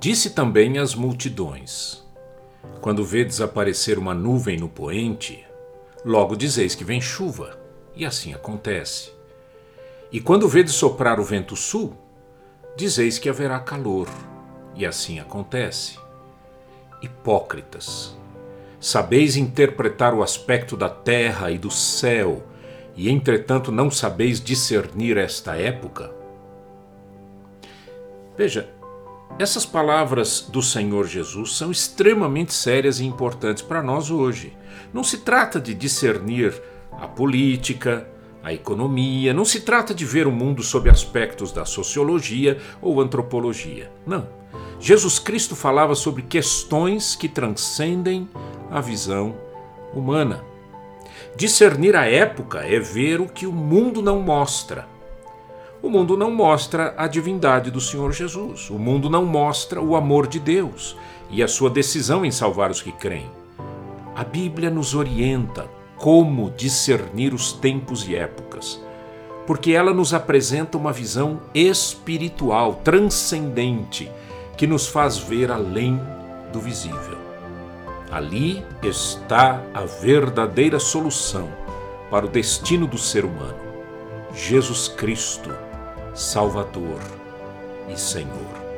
Disse também às multidões: Quando vedes aparecer uma nuvem no poente, logo dizeis que vem chuva, e assim acontece. E quando vedes soprar o vento sul, dizeis que haverá calor, e assim acontece. Hipócritas, sabeis interpretar o aspecto da terra e do céu, e entretanto não sabeis discernir esta época? Veja, essas palavras do Senhor Jesus são extremamente sérias e importantes para nós hoje. Não se trata de discernir a política, a economia, não se trata de ver o mundo sob aspectos da sociologia ou antropologia. Não. Jesus Cristo falava sobre questões que transcendem a visão humana. Discernir a época é ver o que o mundo não mostra. O mundo não mostra a divindade do Senhor Jesus. O mundo não mostra o amor de Deus e a sua decisão em salvar os que creem. A Bíblia nos orienta como discernir os tempos e épocas, porque ela nos apresenta uma visão espiritual, transcendente, que nos faz ver além do visível. Ali está a verdadeira solução para o destino do ser humano: Jesus Cristo Salvador e Senhor.